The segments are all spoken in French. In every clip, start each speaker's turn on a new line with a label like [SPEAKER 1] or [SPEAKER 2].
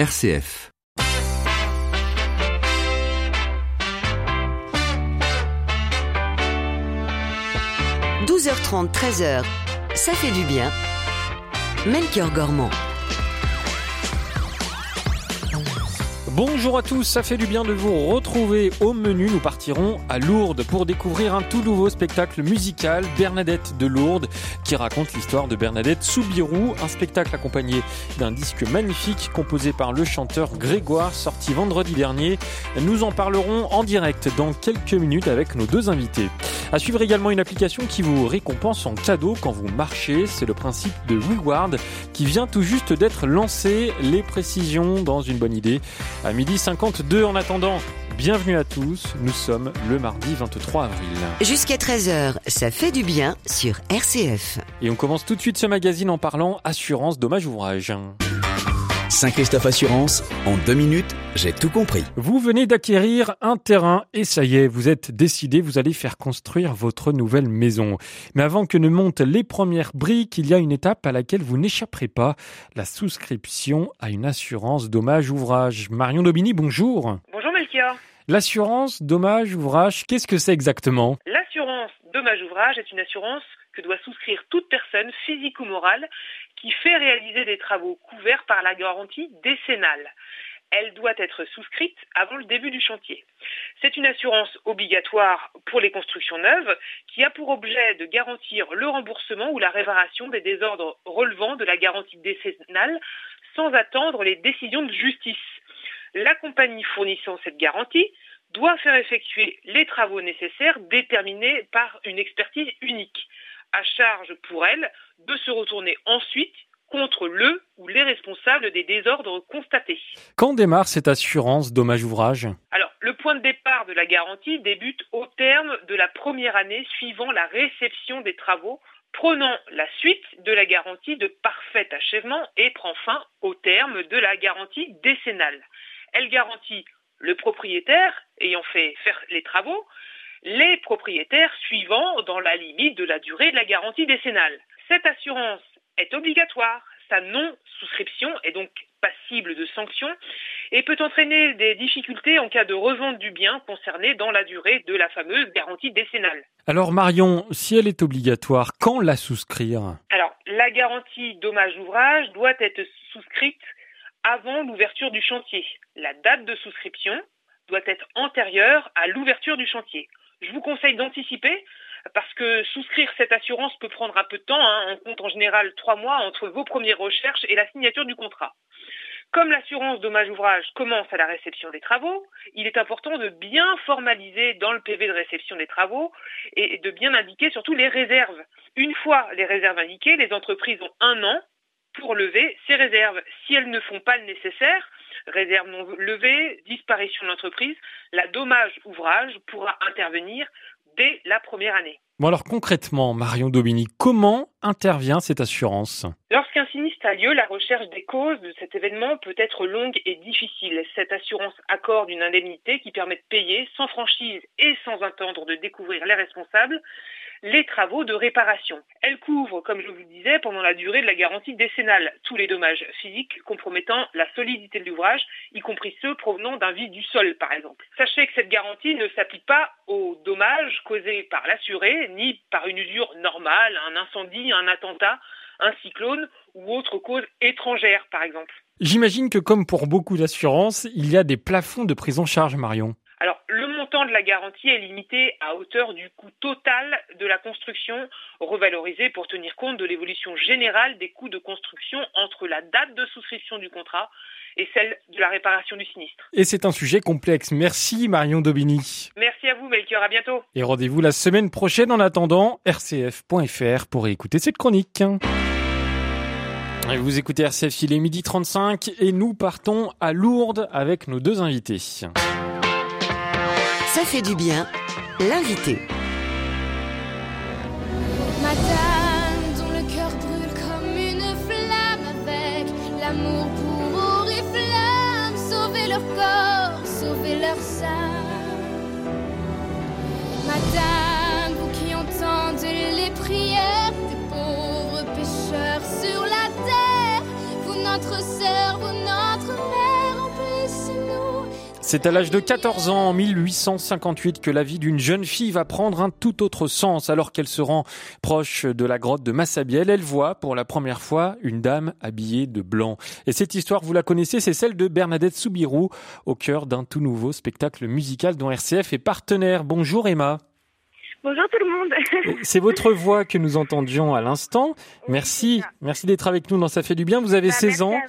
[SPEAKER 1] RCF.
[SPEAKER 2] – 12h30, 13h, ça fait du bien. Melchior Gormand.
[SPEAKER 3] Bonjour à tous, ça fait du bien de vous retrouver au menu. Nous partirons à Lourdes pour découvrir un tout nouveau spectacle musical, Bernadette de Lourdes, qui raconte l'histoire de Bernadette Soubirou, un spectacle accompagné d'un disque magnifique composé par le chanteur Grégoire, sorti vendredi dernier. Nous en parlerons en direct dans quelques minutes avec nos deux invités. À suivre également une application qui vous récompense en cadeau quand vous marchez. C'est le principe de Reward qui vient tout juste d'être lancé. Les précisions dans une bonne idée midi 52 en attendant. Bienvenue à tous, nous sommes le mardi 23 avril.
[SPEAKER 2] Jusqu'à 13h, ça fait du bien sur RCF.
[SPEAKER 3] Et on commence tout de suite ce magazine en parlant assurance dommage ouvrage.
[SPEAKER 1] Saint-Christophe Assurance, en deux minutes, j'ai tout compris.
[SPEAKER 3] Vous venez d'acquérir un terrain et ça y est, vous êtes décidé, vous allez faire construire votre nouvelle maison. Mais avant que ne montent les premières briques, il y a une étape à laquelle vous n'échapperez pas, la souscription à une assurance dommage ouvrage. Marion Dobini, bonjour.
[SPEAKER 4] Bonjour Melchior.
[SPEAKER 3] L'assurance dommage ouvrage, qu'est-ce que c'est exactement?
[SPEAKER 4] L'assurance dommage ouvrage est une assurance que doit souscrire toute personne, physique ou morale, qui fait réaliser des travaux couverts par la garantie décennale. Elle doit être souscrite avant le début du chantier. C'est une assurance obligatoire pour les constructions neuves qui a pour objet de garantir le remboursement ou la réparation des désordres relevant de la garantie décennale sans attendre les décisions de justice. La compagnie fournissant cette garantie doit faire effectuer les travaux nécessaires déterminés par une expertise unique à charge pour elle de se retourner ensuite contre le ou les responsables des désordres constatés.
[SPEAKER 3] Quand démarre cette assurance dommage ouvrage?
[SPEAKER 4] Alors, le point de départ de la garantie débute au terme de la première année suivant la réception des travaux, prenant la suite de la garantie de parfait achèvement et prend fin au terme de la garantie décennale. Elle garantit le propriétaire ayant fait faire les travaux, les propriétaires suivant dans la limite de la durée de la garantie décennale. Cette assurance est obligatoire, sa non-souscription est donc passible de sanctions et peut entraîner des difficultés en cas de revente du bien concerné dans la durée de la fameuse garantie décennale.
[SPEAKER 3] Alors Marion, si elle est obligatoire, quand la souscrire?
[SPEAKER 4] Alors, la garantie dommage ouvrage doit être souscrite avant l'ouverture du chantier. La date de souscription doit être antérieure à l'ouverture du chantier je vous conseille d'anticiper parce que souscrire cette assurance peut prendre un peu de temps. Hein. On compte en général trois mois entre vos premières recherches et la signature du contrat. Comme l'assurance dommage ouvrage commence à la réception des travaux, il est important de bien formaliser dans le PV de réception des travaux et de bien indiquer surtout les réserves. Une fois les réserves indiquées, les entreprises ont un an pour lever ces réserves. Si elles ne font pas le nécessaire, réserve non levée, disparition de l'entreprise, la dommage ouvrage pourra intervenir dès la première année.
[SPEAKER 3] Bon alors concrètement, Marion Domini, comment intervient cette assurance?
[SPEAKER 4] Lorsqu'un sinistre a lieu, la recherche des causes de cet événement peut être longue et difficile. Cette assurance accorde une indemnité qui permet de payer sans franchise et sans attendre de découvrir les responsables les travaux de réparation. Elle couvre, comme je vous le disais, pendant la durée de la garantie décennale, tous les dommages physiques compromettant la solidité de l'ouvrage, y compris ceux provenant d'un vide du sol, par exemple. Sachez que cette garantie ne s'applique pas aux dommages causés par l'assuré, ni par une usure normale, un incendie, un attentat, un cyclone ou autre cause étrangère, par exemple.
[SPEAKER 3] J'imagine que comme pour beaucoup d'assurances, il y a des plafonds de prise en charge, Marion.
[SPEAKER 4] Alors, le montant de la garantie est limité à hauteur du coût total de la construction, revalorisé pour tenir compte de l'évolution générale des coûts de construction entre la date de souscription du contrat et celle de la réparation du sinistre.
[SPEAKER 3] Et c'est un sujet complexe. Merci Marion Dobini.
[SPEAKER 4] Merci à vous Melchior, à bientôt.
[SPEAKER 3] Et rendez-vous la semaine prochaine en attendant rcf.fr pour écouter cette chronique. Vous écoutez RCF, il est midi 35 et nous partons à Lourdes avec nos deux invités.
[SPEAKER 2] Ça fait du bien, l'invité.
[SPEAKER 5] Madame dont le cœur brûle comme une flamme avec l'amour pour oriflamme, sauver leur corps, sauver leur sein. Madame, vous qui entendez les prières des pauvres pécheurs sur la terre, vous notre sœur,
[SPEAKER 3] C'est à l'âge de 14 ans, en 1858, que la vie d'une jeune fille va prendre un tout autre sens. Alors qu'elle se rend proche de la grotte de Massabielle, elle voit pour la première fois une dame habillée de blanc. Et cette histoire, vous la connaissez, c'est celle de Bernadette Soubirou, au cœur d'un tout nouveau spectacle musical dont RCF est partenaire. Bonjour Emma.
[SPEAKER 6] Bonjour tout le monde.
[SPEAKER 3] C'est votre voix que nous entendions à l'instant. Merci, merci d'être avec nous dans Ça fait du bien. Vous avez 16
[SPEAKER 6] Bah,
[SPEAKER 3] ans.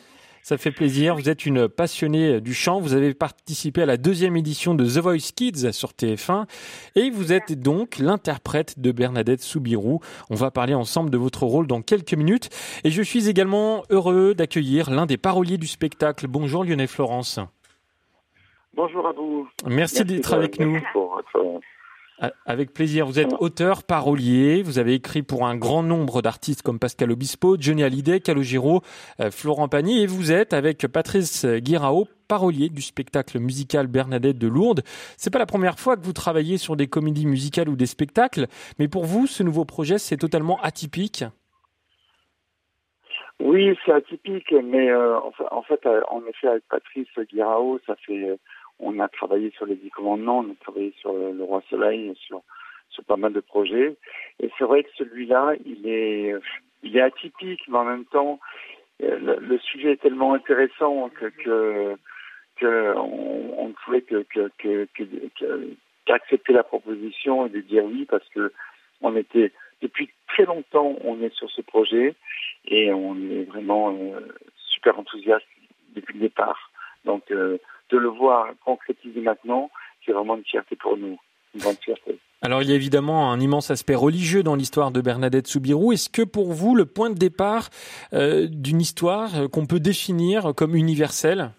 [SPEAKER 3] Ça fait plaisir. Vous êtes une passionnée du chant. Vous avez participé à la deuxième édition de The Voice Kids sur TF1 et vous êtes donc l'interprète de Bernadette Soubirou. On va parler ensemble de votre rôle dans quelques minutes et je suis également heureux d'accueillir l'un des paroliers du spectacle. Bonjour Lionel Florence.
[SPEAKER 7] Bonjour à vous.
[SPEAKER 3] Merci, d'être avec nous.
[SPEAKER 7] merci pour votre-
[SPEAKER 3] Avec plaisir. Vous êtes auteur, parolier. Vous avez écrit pour un grand nombre d'artistes comme Pascal Obispo, Johnny Hallyday, Calogero, euh, Florent Pagny. Et vous êtes avec Patrice Guirao, parolier du spectacle musical Bernadette de Lourdes. C'est pas la première fois que vous travaillez sur des comédies musicales ou des spectacles, mais pour vous, ce nouveau projet, c'est totalement atypique?
[SPEAKER 7] Oui, c'est atypique, mais euh, en fa- en fait, euh, en effet, avec Patrice Guirao, ça fait, on a travaillé sur les Dix Commandements, on a travaillé sur le Roi Soleil, sur sur pas mal de projets. Et c'est vrai que celui-là, il est, il est atypique, mais en même temps, euh, le, sujet est tellement intéressant que ne pouvait que- qu'accepter la proposition et de dire oui parce que on était depuis très longtemps, on est sur ce projet et on est vraiment euh, super enthousiaste depuis le départ. Donc, euh, de le voir concrétiser maintenant, c'est vraiment une fierté pour nous, une grande fierté.
[SPEAKER 3] Alors il y a évidemment un immense aspect religieux dans l'histoire de Bernadette Soubirou. Est-ce que pour vous, le point de départ euh, d'une histoire qu'on peut définir comme universelle?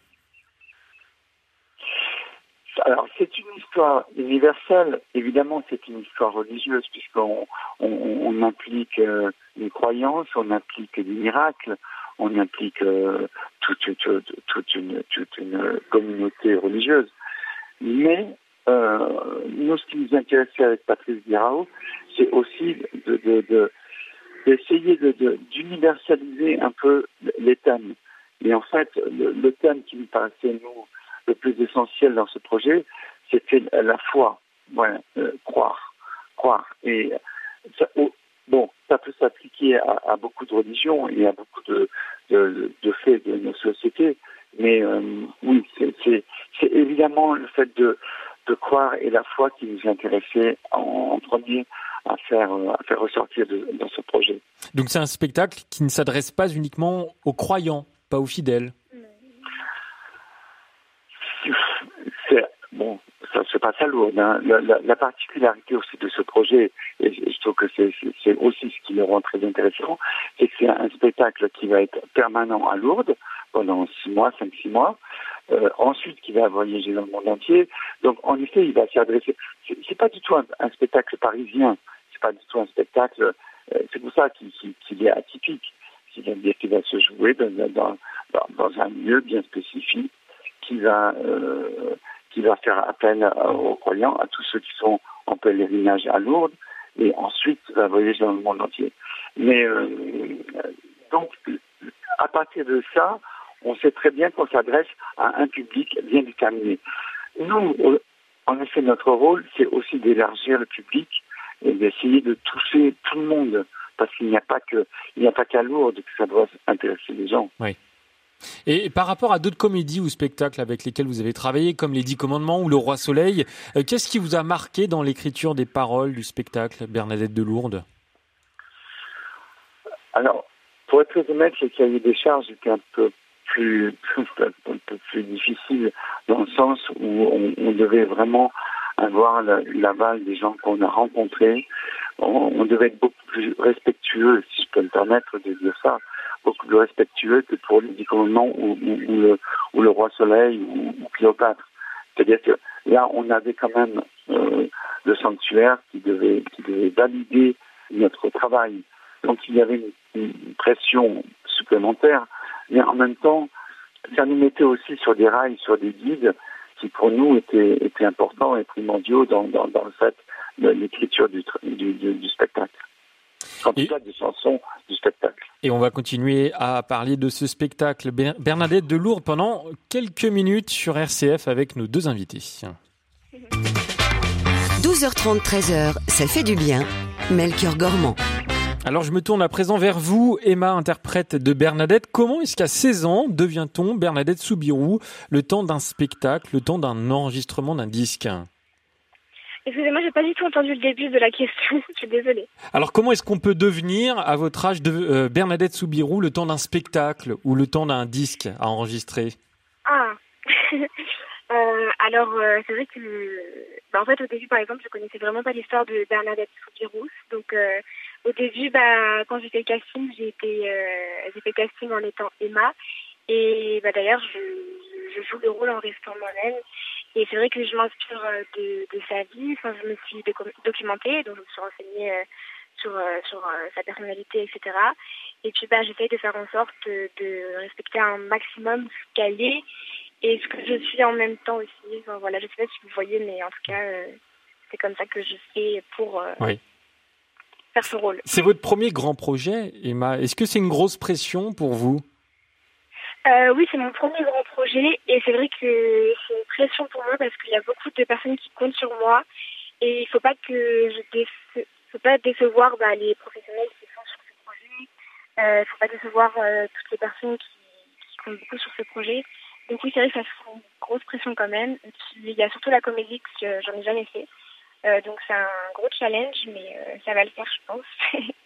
[SPEAKER 7] Alors, c'est une histoire universelle. Évidemment, c'est une histoire religieuse puisqu'on on, on implique euh, une croyance, on implique des miracles, on implique euh, toute, une, communauté religieuse. Mais euh, nous, ce qui nous intéressait avec Patrice Guirao, c'est aussi de, de, de- d'essayer de, d'universaliser un peu les thèmes. Et en fait, le, thème qui nous paraissait, nous, le plus essentiel dans ce projet, c'était la foi. Euh, croire. Croire. Et ça, bon, ça peut s'appliquer à, à beaucoup de religions et à beaucoup de, de, de faits de nos sociétés. Mais euh, oui, c'est, évidemment le fait de, de croire et la foi qui nous intéressait en, en premier à faire, euh, à faire ressortir de- dans ce projet.
[SPEAKER 3] Donc c'est un spectacle qui ne s'adresse pas uniquement aux croyants, pas aux fidèles?
[SPEAKER 7] C'est bon, ça se passe à Lourdes. hein. La, la- la particularité aussi de ce projet, et je trouve que c'est aussi ce qui le rend très intéressant, c'est que c'est un spectacle qui va être permanent à Lourdes pendant six mois, cinq, six mois. Euh, ensuite, qui va voyager dans le monde entier. Donc, en effet, il va s'adresser. C'est pas du tout un, spectacle parisien. C'est pas du tout un spectacle. euh, c'est pour ça qu'il est atypique. C'est-à-dire qu'il va se jouer dans, dans, dans un lieu bien spécifique qui va euh, qui va faire appel à- aux croyants, à tous ceux qui sont en pèlerinage à Lourdes, et ensuite va voyager dans le monde entier. Mais euh, donc, à partir de ça, on sait très bien qu'on s'adresse à un public bien déterminé. Nous, euh, en effet, notre rôle, c'est aussi d'élargir le public et d'essayer de toucher tout le monde, parce qu'il n'y a pas que n'y a pas qu'à Lourdes que ça doit intéresser les gens.
[SPEAKER 3] Et par rapport à d'autres comédies ou spectacles avec lesquels vous avez travaillé, comme Les Dix Commandements ou Le Roi Soleil, euh, qu'est-ce qui vous a marqué dans l'écriture des paroles du spectacle Bernadette de Lourdes?
[SPEAKER 7] Alors, pour être très honnête, le cahier des charges était un peu plus, difficile dans le sens où on, devait vraiment avoir la- l'aval des gens qu'on a rencontrés. On, on devait être beaucoup plus respectueux, si je peux me permettre de dire ça, beaucoup plus respectueux que pour les dix commandements ou, le, ou le roi soleil ou, Cléopâtre. C'est-à-dire que là, on avait quand même euh, le sanctuaire qui devait, qui devait valider notre travail. Donc il y avait une, pression supplémentaire, mais en même temps, ça nous mettait aussi sur des rails, sur des guides qui pour nous étaient, importants et primordiaux dans, dans, le fait de l'écriture du, du, du spectacle. Des chansons du spectacle.
[SPEAKER 3] Et on va continuer à parler de ce spectacle Bernadette de Lourdes pendant quelques minutes sur RCF avec nos deux invités.
[SPEAKER 2] 12h30, 13h, ça fait du bien. Melchior Gormand.
[SPEAKER 3] Alors je me tourne à présent vers vous, Emma, interprète de Bernadette. Comment est-ce qu'à 16 ans devient-on Bernadette Soubirou le temps d'un spectacle, le temps d'un enregistrement d'un disque?
[SPEAKER 6] Excusez-moi, j'ai pas du tout entendu le début de la question. Je suis désolée.
[SPEAKER 3] Alors, comment est-ce qu'on peut devenir, à votre âge, de, euh, Bernadette Soubirou le temps d'un spectacle ou le temps d'un disque à enregistrer?
[SPEAKER 6] Ah euh, Alors, euh, c'est vrai que, bah, en fait, au début, par exemple, je connaissais vraiment pas l'histoire de Bernadette Soubirou. Donc, au début, bah, quand j'ai fait le casting, j'ai été, j'ai fait le casting en étant Emma. Et bah, d'ailleurs, je, je joue le rôle en restant moi-même. Et c'est vrai que je m'inspire euh, de, de, sa vie. Enfin, je me suis documentée, donc je me suis renseignée euh, sur, euh, sur sa personnalité, etc. Et puis, bah, j'essaye de faire en sorte de, respecter un maximum ce qu'elle est et ce que je suis en même temps aussi. Enfin, voilà, je sais pas si vous voyez, mais en tout cas, c'est comme ça que je fais pour faire ce rôle.
[SPEAKER 3] C'est votre premier grand projet, Emma. Est-ce que c'est une grosse pression pour vous?
[SPEAKER 6] Euh, oui, c'est mon premier grand projet et c'est vrai que c'est une pression pour moi parce qu'il y a beaucoup de personnes qui comptent sur moi et il faut pas que je faut pas décevoir bah, les professionnels qui sont sur ce projet. Euh, il ne faut pas décevoir euh, toutes les personnes qui, qui, comptent beaucoup sur ce projet. Donc oui, c'est vrai que ça fait une grosse pression quand même. il y a surtout la comédie que j'en ai jamais fait. Euh, donc c'est un gros challenge, mais euh, ça va le faire, je pense.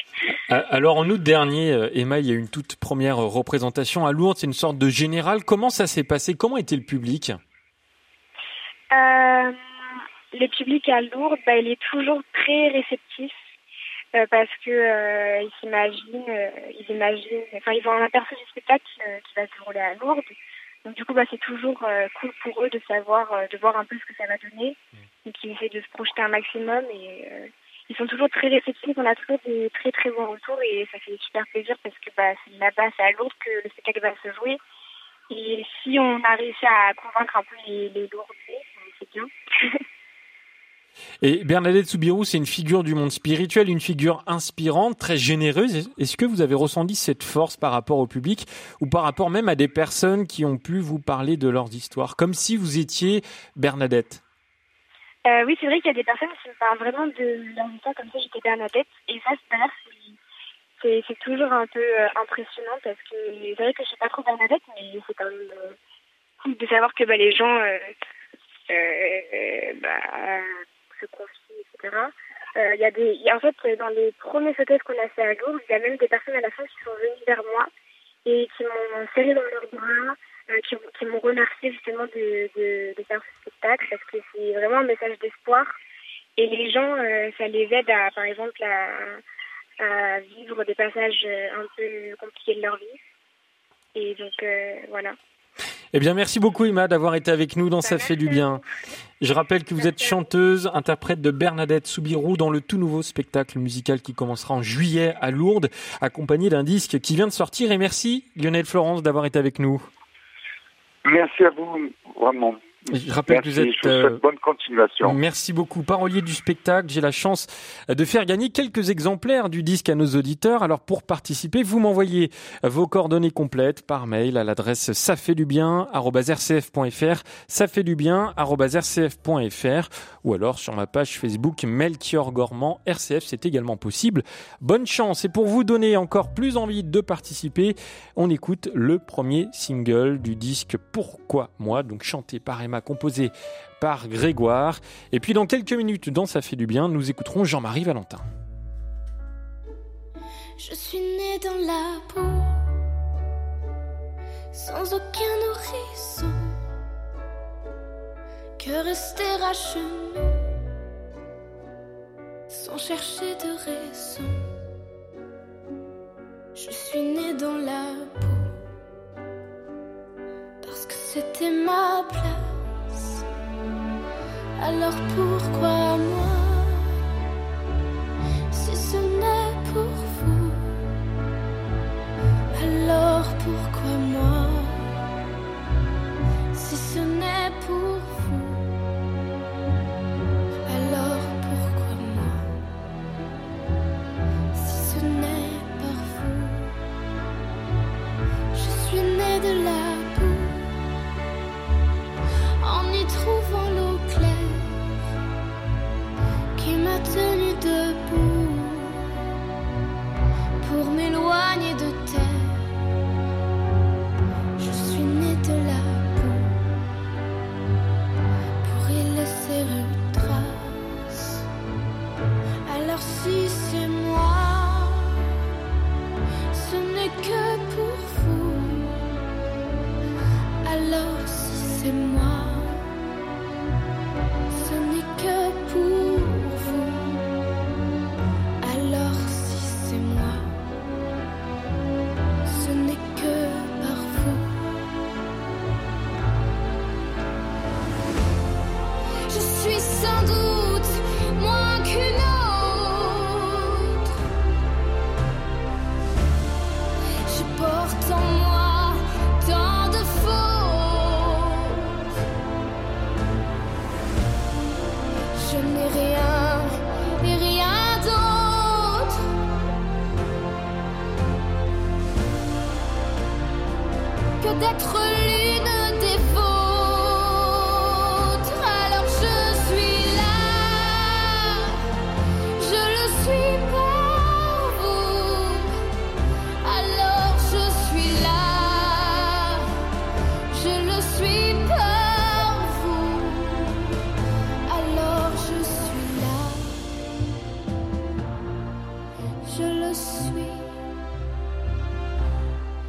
[SPEAKER 3] Euh, alors en août dernier, Emma, il y a eu une toute première représentation à Lourdes. C'est une sorte de général. Comment ça s'est passé? Comment était le public?
[SPEAKER 6] Le public à Lourdes, bah, il est toujours très réceptif. parce que ils s'imaginent, ils imaginent, enfin ils ont un aperçu du spectacle qui va se dérouler à Lourdes. Donc du coup, bah, c'est toujours cool pour eux de savoir, de voir un peu ce que ça va donner. Mm et qui essaient de se projeter un maximum. Et euh, ils sont toujours très réceptifs. On a toujours des très très bons retours et ça fait super plaisir parce que bah, c'est là-bas, c'est à Lourdes que le spectacle va se jouer. Et si on a réussi à convaincre un peu les, les Lourdais, c'est bien.
[SPEAKER 3] Et Bernadette Soubirou, c'est une figure du monde spirituel, une figure inspirante, très généreuse. Est-ce que vous avez ressenti cette force par rapport au public ou par rapport même à des personnes qui ont pu vous parler de leurs histoires, comme si vous étiez Bernadette?
[SPEAKER 6] Euh, oui, c'est vrai qu'il y a des personnes qui me parlent vraiment de leur histoire comme ça, j'étais Bernadette. Et ça, c'est, c'est toujours un peu euh, impressionnant parce que c'est vrai que je suis pas trop Bernadette, mais c'est quand même euh, cool de savoir que bah, les gens bah, se confient, etc. Il y a des, en fait, dans les premiers sautés qu'on a fait à Lourdes, il y a même des personnes à la fin qui sont venues vers moi et qui m'ont serré dans leurs bras, euh, qui, m'ont remercié justement de, de, de, faire ce spectacle parce que c'est vraiment un message d'espoir. Et les gens, euh, ça les aide à, par exemple, à, à, vivre des passages euh, un peu compliqués de leur vie. Et donc, voilà.
[SPEAKER 3] Eh bien, merci beaucoup Emma d'avoir été avec nous dans Ça fait du bien. Je rappelle que vous êtes chanteuse, interprète de Bernadette Soubirou dans le tout nouveau spectacle musical qui commencera en juillet à Lourdes, accompagné d'un disque qui vient de sortir. Et merci Lionel Florence d'avoir été avec nous.
[SPEAKER 7] Merci à vous, vraiment.
[SPEAKER 3] Je rappelle que vous êtes.
[SPEAKER 7] Euh, bonne continuation.
[SPEAKER 3] Merci beaucoup. Parolier du spectacle, j'ai la chance de faire gagner quelques exemplaires du disque à nos auditeurs. Alors pour participer, vous m'envoyez vos coordonnées complètes par mail à l'adresse ça fait du bien ça fait du bien ou alors sur ma page Facebook Melchior Gormand RCF, c'est également possible. Bonne chance et pour vous donner encore plus envie de participer, on écoute le premier single du disque Pourquoi moi, donc chanté par Emma composé par Grégoire. Et puis dans quelques minutes, dans Ça fait du bien, nous écouterons Jean-Marie Valentin.
[SPEAKER 5] Je suis né dans la peau, sans aucun nourrisson, que rester à genoux, sans chercher de raison. Je suis né dans la peau, parce que c'était ma place alors pourquoi moi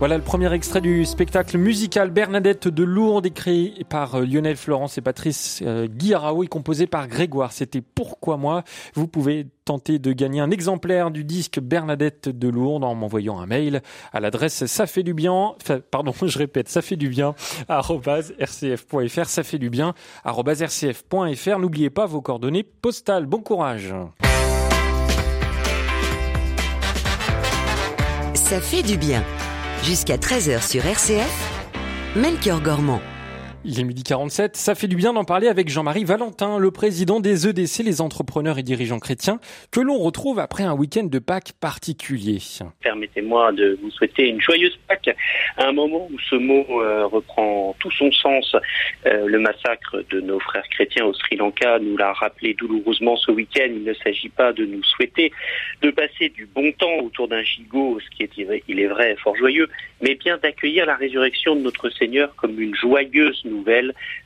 [SPEAKER 3] Voilà le premier extrait du spectacle musical Bernadette de Lourdes, écrit par euh, Lionel Florence et Patrice euh, Guirao et composé par Grégoire. C'était Pourquoi moi? Vous pouvez tenter de gagner un exemplaire du disque Bernadette de Lourdes en m'envoyant un mail à l'adresse ça fait du bien, pardon, je répète, ça fait du bien, rcf.fr, ça fait du bien, rcf.fr. N'oubliez pas vos coordonnées postales. Bon courage.
[SPEAKER 2] Ça fait du bien jusqu'à 13h sur RCF, Melchior Gormand.
[SPEAKER 3] Il est midi 47. Ça fait du bien d'en parler avec Jean-Marie Valentin, le président des EDC, les entrepreneurs et dirigeants chrétiens, que l'on retrouve après un week-end de Pâques particulier.
[SPEAKER 8] Permettez-moi de vous souhaiter une joyeuse Pâques à un moment où ce mot euh, reprend tout son sens. Euh, le massacre de nos frères chrétiens au Sri Lanka nous l'a rappelé douloureusement ce week-end. Il ne s'agit pas de nous souhaiter de passer du bon temps autour d'un gigot, ce qui est, il est vrai, fort joyeux, mais bien d'accueillir la résurrection de notre Seigneur comme une joyeuse nouvelle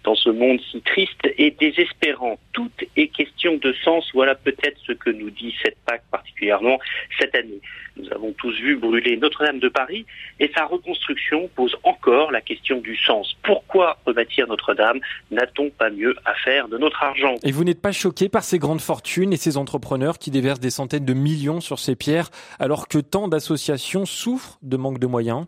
[SPEAKER 8] dans ce monde si triste et désespérant. Tout est question de sens. Voilà peut-être ce que nous dit cette Pâque particulièrement cette année. Nous avons tous vu brûler Notre-Dame de Paris et sa reconstruction pose encore la question du sens. Pourquoi rebâtir Notre-Dame? N'a-t-on pas mieux à faire de notre argent?
[SPEAKER 3] Et vous n'êtes pas choqué par ces grandes fortunes et ces entrepreneurs qui déversent des centaines de millions sur ces pierres alors que tant d'associations souffrent de manque de moyens?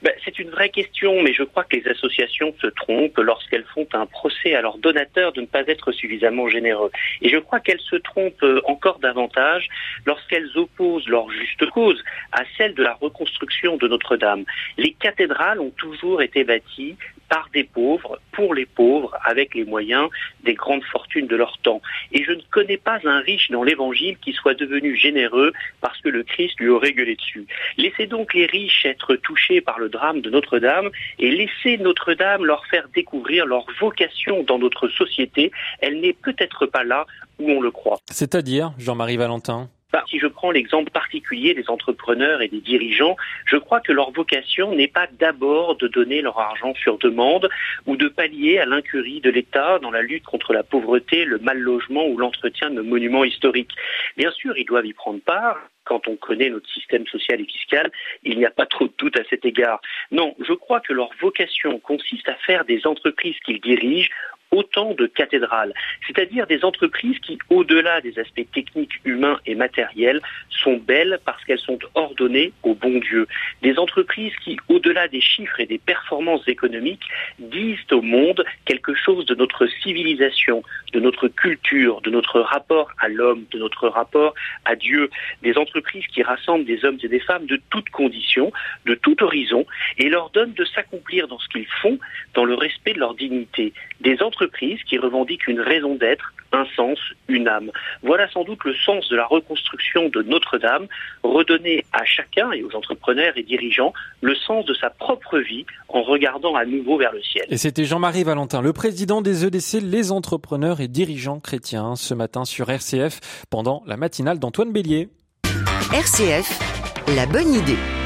[SPEAKER 8] Ben, c'est une vraie question, mais je crois que les associations se trompent lorsqu'elles font un procès à leurs donateurs de ne pas être suffisamment généreux. Et je crois qu'elles se trompent encore davantage lorsqu'elles opposent leur juste cause à celle de la reconstruction de Notre-Dame. Les cathédrales ont toujours été bâties par des pauvres, pour les pauvres, avec les moyens des grandes fortunes de leur temps. Et je ne connais pas un riche dans l'Évangile qui soit devenu généreux parce que le Christ lui aurait gueulé dessus. Laissez donc les riches être touchés par le drame de Notre-Dame et laissez Notre-Dame leur faire découvrir leur vocation dans notre société. Elle n'est peut-être pas là où on le croit.
[SPEAKER 3] C'est-à-dire, Jean-Marie Valentin?
[SPEAKER 8] Si je prends l'exemple particulier des entrepreneurs et des dirigeants, je crois que leur vocation n'est pas d'abord de donner leur argent sur demande ou de pallier à l'incurie de l'État dans la lutte contre la pauvreté, le mal logement ou l'entretien de monuments historiques. Bien sûr, ils doivent y prendre part, quand on connaît notre système social et fiscal, il n'y a pas trop de doute à cet égard. Non, je crois que leur vocation consiste à faire des entreprises qu'ils dirigent autant de cathédrales, c'est-à-dire des entreprises qui, au-delà des aspects techniques, humains et matériels, sont belles parce qu'elles sont ordonnées au bon Dieu. Des entreprises qui, au-delà des chiffres et des performances économiques, disent au monde quelque chose de notre civilisation, de notre culture, de notre rapport à l'homme, de notre rapport à Dieu. Des entreprises qui rassemblent des hommes et des femmes de toutes conditions, de tout horizon, et leur donnent de s'accomplir dans ce qu'ils font, dans le respect de leur dignité. Qui revendiquent une raison d'être, un sens, une âme. Voilà sans doute le sens de la reconstruction de Notre-Dame, redonner à chacun et aux entrepreneurs et dirigeants le sens de sa propre vie en regardant à nouveau vers le ciel.
[SPEAKER 3] Et c'était Jean-Marie Valentin, le président des EDC, les entrepreneurs et dirigeants chrétiens, ce matin sur RCF pendant la matinale d'Antoine Bélier.
[SPEAKER 2] RCF, la bonne idée.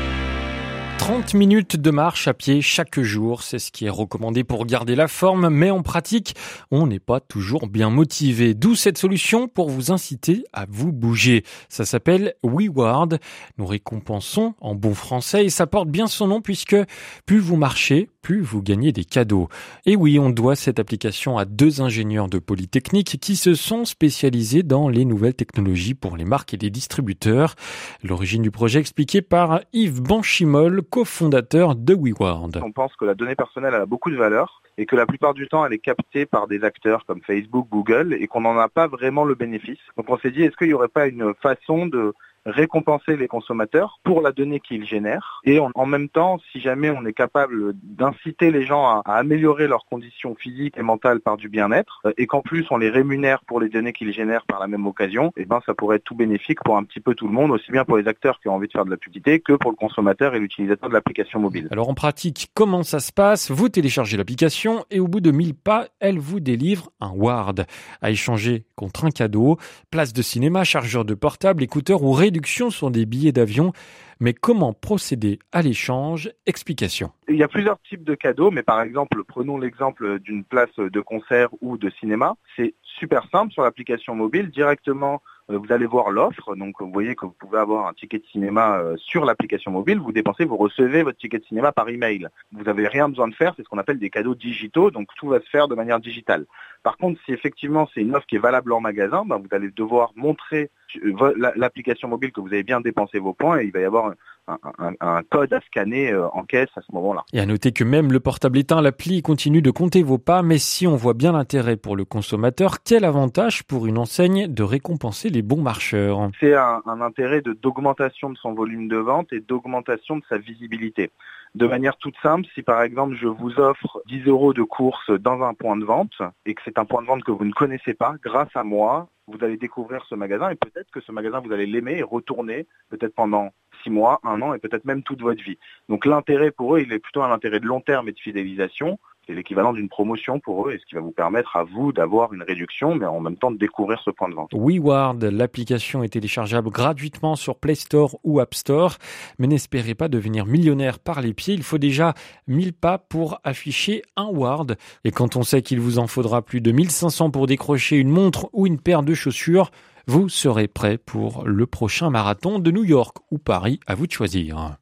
[SPEAKER 3] 30 minutes de marche à pied chaque jour, c'est ce qui est recommandé pour garder la forme, mais en pratique, on n'est pas toujours bien motivé. D'où cette solution pour vous inciter à vous bouger. Ça s'appelle WeWard. Nous récompensons en bon français et ça porte bien son nom puisque plus vous marchez, plus vous gagnez des cadeaux. Et oui, on doit cette application à deux ingénieurs de Polytechnique qui se sont spécialisés dans les nouvelles technologies pour les marques et les distributeurs. L'origine du projet expliquée par Yves Banchimol, cofondateur de WeWard.
[SPEAKER 9] On pense que la donnée personnelle a beaucoup de valeur et que la plupart du temps elle est captée par des acteurs comme Facebook, Google et qu'on n'en a pas vraiment le bénéfice. Donc on s'est dit est-ce qu'il n'y aurait pas une façon de récompenser les consommateurs pour la donnée qu'ils génèrent. Et en, même temps, si jamais on est capable d'inciter les gens à, améliorer leurs conditions physiques et mentales par du bien-être, euh, et qu'en plus on les rémunère pour les données qu'ils génèrent par la même occasion, et eh ben ça pourrait être tout bénéfique pour un petit peu tout le monde, aussi bien pour les acteurs qui ont envie de faire de la publicité que pour le consommateur et l'utilisateur de l'application mobile.
[SPEAKER 3] Alors en pratique, comment ça se passe? Vous téléchargez l'application et au bout de 1000 pas, elle vous délivre un Ward à échanger contre un cadeau, place de cinéma, chargeur de portable, écouteurs ou réduction sur des billets d'avion. Mais comment procéder à l'échange? Explication.
[SPEAKER 9] Il y a plusieurs types de cadeaux, mais par exemple, prenons l'exemple d'une place de concert ou de cinéma. C'est super simple sur l'application mobile. Directement, vous allez voir l'offre. Donc, vous voyez que vous pouvez avoir un ticket de cinéma euh, sur l'application mobile. Vous dépensez, vous recevez votre ticket de cinéma par email. Vous n'avez rien besoin de faire. C'est ce qu'on appelle des cadeaux digitaux. Donc, tout va se faire de manière digitale. Par contre, si effectivement c'est une offre qui est valable en magasin, ben, vous allez devoir montrer euh, l'application mobile que vous avez bien dépensé vos points et il va y avoir un, code à scanner euh, en caisse à ce moment-là.
[SPEAKER 3] Et à noter que même le portable éteint, l'appli continue de compter vos pas, mais si on voit bien l'intérêt pour le consommateur, quel avantage pour une enseigne de récompenser les bons marcheurs?
[SPEAKER 9] C'est un, un intérêt d'augmentation de son volume de vente et d'augmentation de sa visibilité. De manière toute simple, si par exemple je vous offre 10 euros de course dans un point de vente et que c'est un point de vente que vous ne connaissez pas, grâce à moi, vous allez découvrir ce magasin et peut-être que ce magasin, vous allez l'aimer et retourner peut-être pendant six mois, un an et peut-être même toute votre vie. Donc l'intérêt pour eux, il est plutôt un intérêt de long terme et de fidélisation c'est l'équivalent d'une promotion pour eux et ce qui va vous permettre à vous d'avoir une réduction, mais en même temps de découvrir ce point de vente.
[SPEAKER 3] WeWard, l'application est téléchargeable gratuitement sur Play Store ou App Store, mais n'espérez pas devenir millionnaire par les pieds. Il faut déjà 1000 pas pour afficher un Ward. Et quand on sait qu'il vous en faudra plus de 1500 pour décrocher une montre ou une paire de chaussures, vous serez prêt pour le prochain marathon de New York ou Paris, à vous de choisir.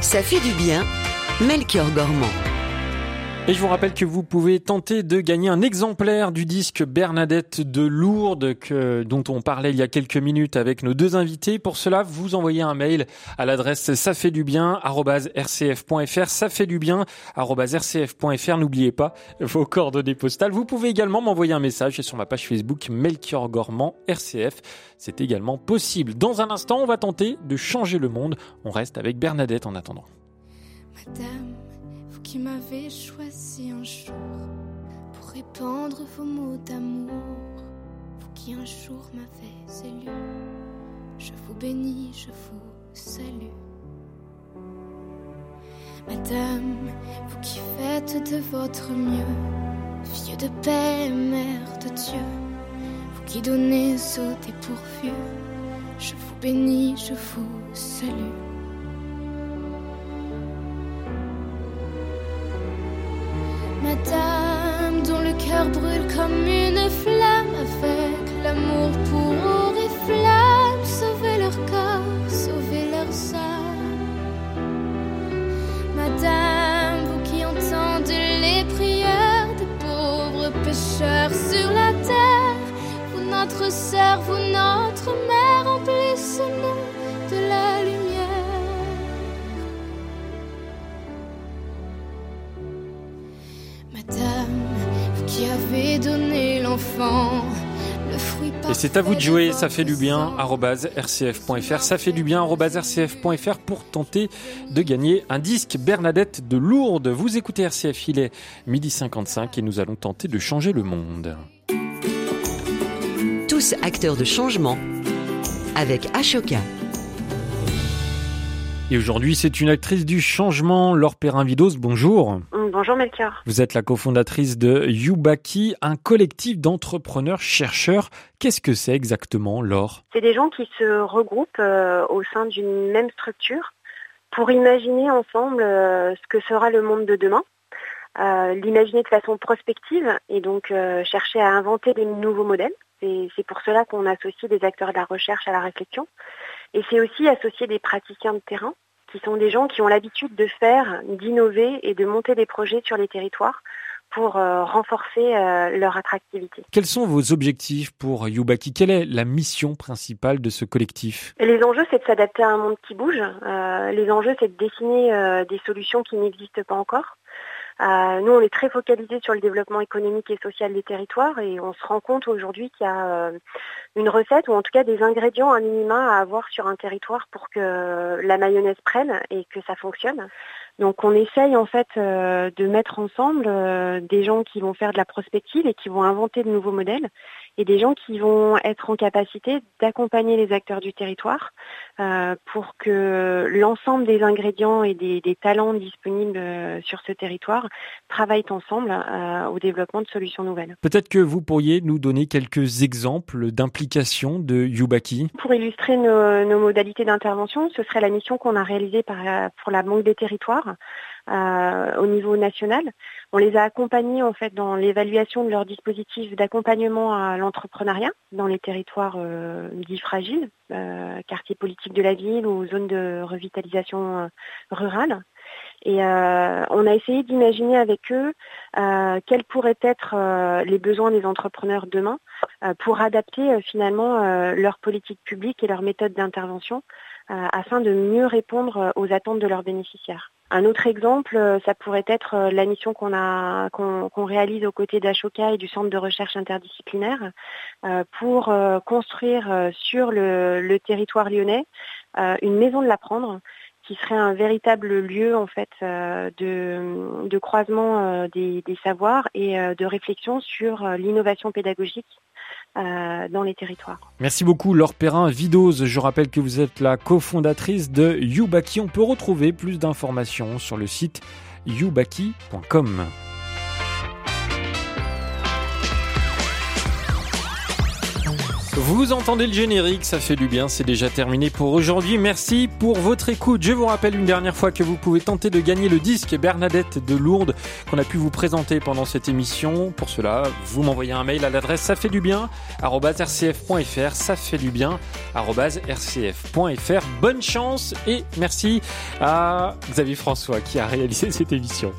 [SPEAKER 2] Ça fait du bien, Melchior Gormand.
[SPEAKER 3] Et je vous rappelle que vous pouvez tenter de gagner un exemplaire du disque Bernadette de Lourdes que, dont on parlait il y a quelques minutes avec nos deux invités. Pour cela, vous envoyez un mail à l'adresse ça fait du bien rcf.fr ça fait du bien rcf.fr. N'oubliez pas vos coordonnées postales. Vous pouvez également m'envoyer un message sur ma page Facebook Melchior Gormand RCF. C'est également possible. Dans un instant, on va tenter de changer le monde. On reste avec Bernadette en attendant.
[SPEAKER 5] Madame qui m'avez choisi un jour pour répandre vos mots d'amour, vous qui un jour m'avez élu, je vous bénis, je vous salue. Madame, vous qui faites de votre mieux, vieux de paix, mère de Dieu, vous qui donnez au dépourvu, je vous bénis, je vous salue. Brûle comme une flamme, avec l'amour pour et flamme, sauver leur corps, sauver leur âmes. Madame, vous qui entendez les prières des pauvres pécheurs sur la terre, vous notre sœur, vous
[SPEAKER 3] Et c'est à vous de jouer, ça fait du bien, rcf.fr, ça fait du bien, rcf.fr pour tenter de gagner un disque Bernadette de Lourdes. Vous écoutez RCF, il est midi 55 et nous allons tenter de changer le monde.
[SPEAKER 2] Tous acteurs de changement avec Ashoka.
[SPEAKER 3] Et aujourd'hui, c'est une actrice du changement, Laure Perrin-Vidos. Bonjour.
[SPEAKER 10] Bonjour Melchior.
[SPEAKER 3] Vous êtes la cofondatrice de Yubaki, un collectif d'entrepreneurs chercheurs. Qu'est-ce que c'est exactement, Laure?
[SPEAKER 10] C'est des gens qui se regroupent euh, au sein d'une même structure pour imaginer ensemble ce que sera le monde de demain. l'imaginer de façon prospective et donc chercher à inventer des nouveaux modèles. C'est pour cela qu'on associe des acteurs de la recherche à la réflexion. Et c'est aussi associer des praticiens de terrain, qui sont des gens qui ont l'habitude de faire, d'innover et de monter des projets sur les territoires pour euh, renforcer euh, leur attractivité.
[SPEAKER 3] Quels sont vos objectifs pour Yubaki? Quelle est la mission principale de ce collectif?
[SPEAKER 10] Les enjeux, c'est de s'adapter à un monde qui bouge. Euh, les enjeux, c'est de dessiner des solutions qui n'existent pas encore. Euh, nous, on est très focalisé sur le développement économique et social des territoires et on se rend compte aujourd'hui qu'il y a euh, une recette ou en tout cas des ingrédients à minima à avoir sur un territoire pour que la mayonnaise prenne et que ça fonctionne. Donc on essaye en fait euh, de mettre ensemble euh, des gens qui vont faire de la prospective et qui vont inventer de nouveaux modèles et des gens qui vont être en capacité d'accompagner les acteurs du territoire euh, pour que l'ensemble des ingrédients et des, des talents disponibles sur ce territoire travaillent ensemble au développement de solutions nouvelles.
[SPEAKER 3] Peut-être que vous pourriez nous donner quelques exemples d'implication de Yubaki
[SPEAKER 10] Pour illustrer nos, nos modalités d'intervention, ce serait la mission qu'on a réalisée par, pour la Banque des territoires euh, au niveau national. On les a accompagnés en fait dans l'évaluation de leur dispositif d'accompagnement à l'entrepreneuriat dans les territoires euh, dits fragiles, euh, quartiers politiques de la ville ou zones de revitalisation euh, rurale. Et on a essayé d'imaginer avec eux quels pourraient être les besoins des entrepreneurs demain pour adapter finalement leur politique publique et leur méthode d'intervention afin de mieux répondre aux attentes de leurs bénéficiaires. Un autre exemple, euh, ça pourrait être euh, la mission qu'on réalise aux côtés d'Ashoka et du Centre de recherche interdisciplinaire euh, pour construire sur le, territoire lyonnais une maison de l'apprendre qui serait un véritable lieu en fait de, croisement des, des, savoirs et de réflexion sur l'innovation pédagogique euh, dans les territoires.
[SPEAKER 3] Merci beaucoup Laure Perrin, Vidose. Je rappelle que vous êtes la cofondatrice de Yubaki. On peut retrouver plus d'informations sur le site yubaki.com. Vous entendez le générique, ça fait du bien, c'est déjà terminé pour aujourd'hui. Merci pour votre écoute. Je vous rappelle une dernière fois que vous pouvez tenter de gagner le disque Bernadette de Lourdes qu'on a pu vous présenter pendant cette émission. Pour cela, vous m'envoyez un mail à l'adresse ça fait du bien rcf.fr, ça fait du bien rcf.fr. Bonne chance et merci à Xavier François qui a réalisé cette émission.